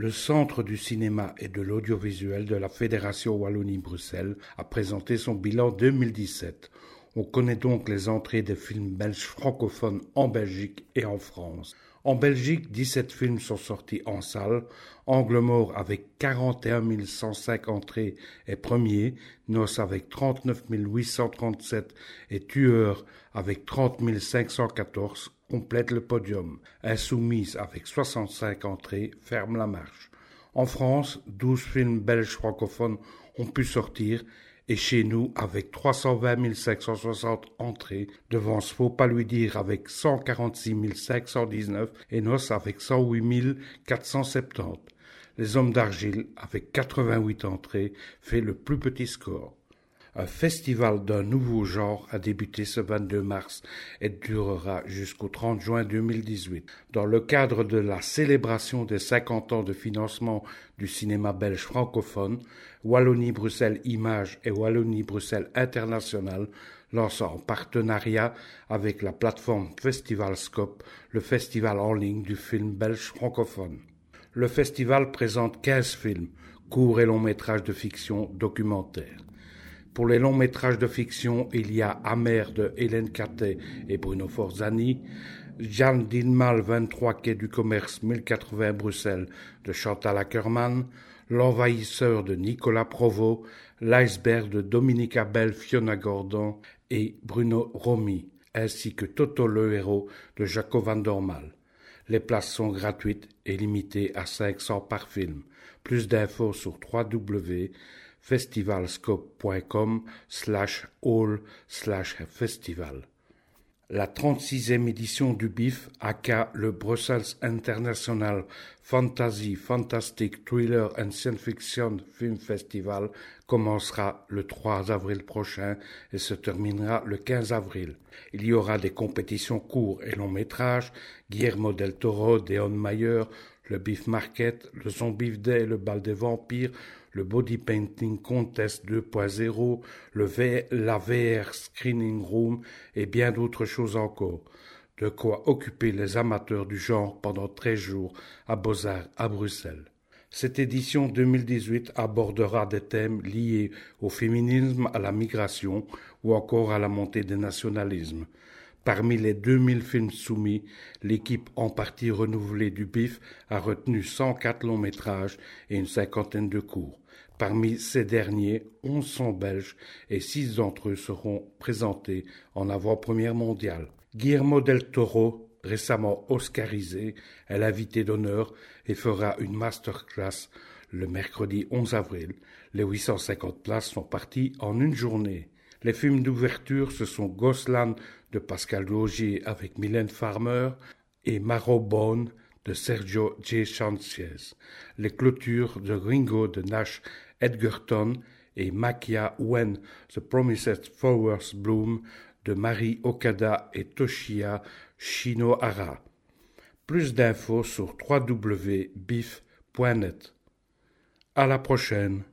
Le Centre du cinéma et de l'audiovisuel de la Fédération Wallonie-Bruxelles a présenté son bilan 2017. On connaît donc les entrées des films belges francophones en Belgique et en France. En Belgique, 17 films sont sortis en salle. Angle mort avec 41 105 entrées est premier, Nos avec 39 837 et Tueur avec 30 514 complète le podium. Insoumise avec 65 entrées ferme la marche. En France, 12 films belges francophones ont pu sortir et chez nous avec 320 560 entrées, devant Faut pas lui dire avec 146 519 et Nos avec 108 470. Les Hommes d'Argile, avec 88 entrées, fait le plus petit score. Un festival d'un nouveau genre a débuté ce 22 mars et durera jusqu'au 30 juin 2018. Dans le cadre de la célébration des 50 ans de financement du cinéma belge francophone, Wallonie-Bruxelles Images et Wallonie-Bruxelles International lancent en partenariat avec la plateforme Festivalscope le festival en ligne du film belge francophone. Le festival présente 15 films, courts et longs métrages de fiction documentaires. Pour les longs métrages de fiction, il y a Amer de Hélène Catet et Bruno Forzani, Jeanne Dinmal 23 quai du commerce 1080 Bruxelles de Chantal Ackermann, L'envahisseur de Nicolas Provost, L'iceberg de Dominique Abel, Fiona Gordon et Bruno Romy, ainsi que Toto le héros de Jacob Van Dormal. Les places sont gratuites et limitées à 500 par film. Plus d'infos sur www festivalscope.com slash all slash festival. La 36e édition du BIF, aka le Brussels International Fantasy, Fantastic Thriller and Science Fiction Film Festival, commencera le 3 avril prochain et se terminera le 15 avril. Il y aura des compétitions courts et longs métrages, Guillermo del Toro, Deon Mayer, le Beef Market, le Zombie Day, le Bal des Vampires, le Body Painting Contest 2.0, le la VR Screening Room et bien d'autres choses encore. De quoi occuper les amateurs du genre pendant 13 jours à Beaux-Arts à Bruxelles. Cette édition 2018 abordera des thèmes liés au féminisme, à la migration ou encore à la montée des nationalismes. Parmi les 2000 films soumis, l'équipe en partie renouvelée du BIF a retenu 104 longs métrages et une cinquantaine de courts. Parmi ces derniers, 11 sont belges et 6 d'entre eux seront présentés en avant-première mondiale. Guillermo del Toro, récemment oscarisé, est l'invité d'honneur et fera une masterclass le mercredi 11 avril. Les 850 places sont parties en une journée. Les films d'ouverture, ce sont Gosland de Pascal Logier avec Mylène Farmer et Marrowbone de Sergio J. Sanchez. Les clôtures de Ringo de Nash Edgerton et Makia When The Promised Flowers Bloom de Marie Okada et Toshiya Shinohara. Plus d'infos sur www.bif.net. À la prochaine.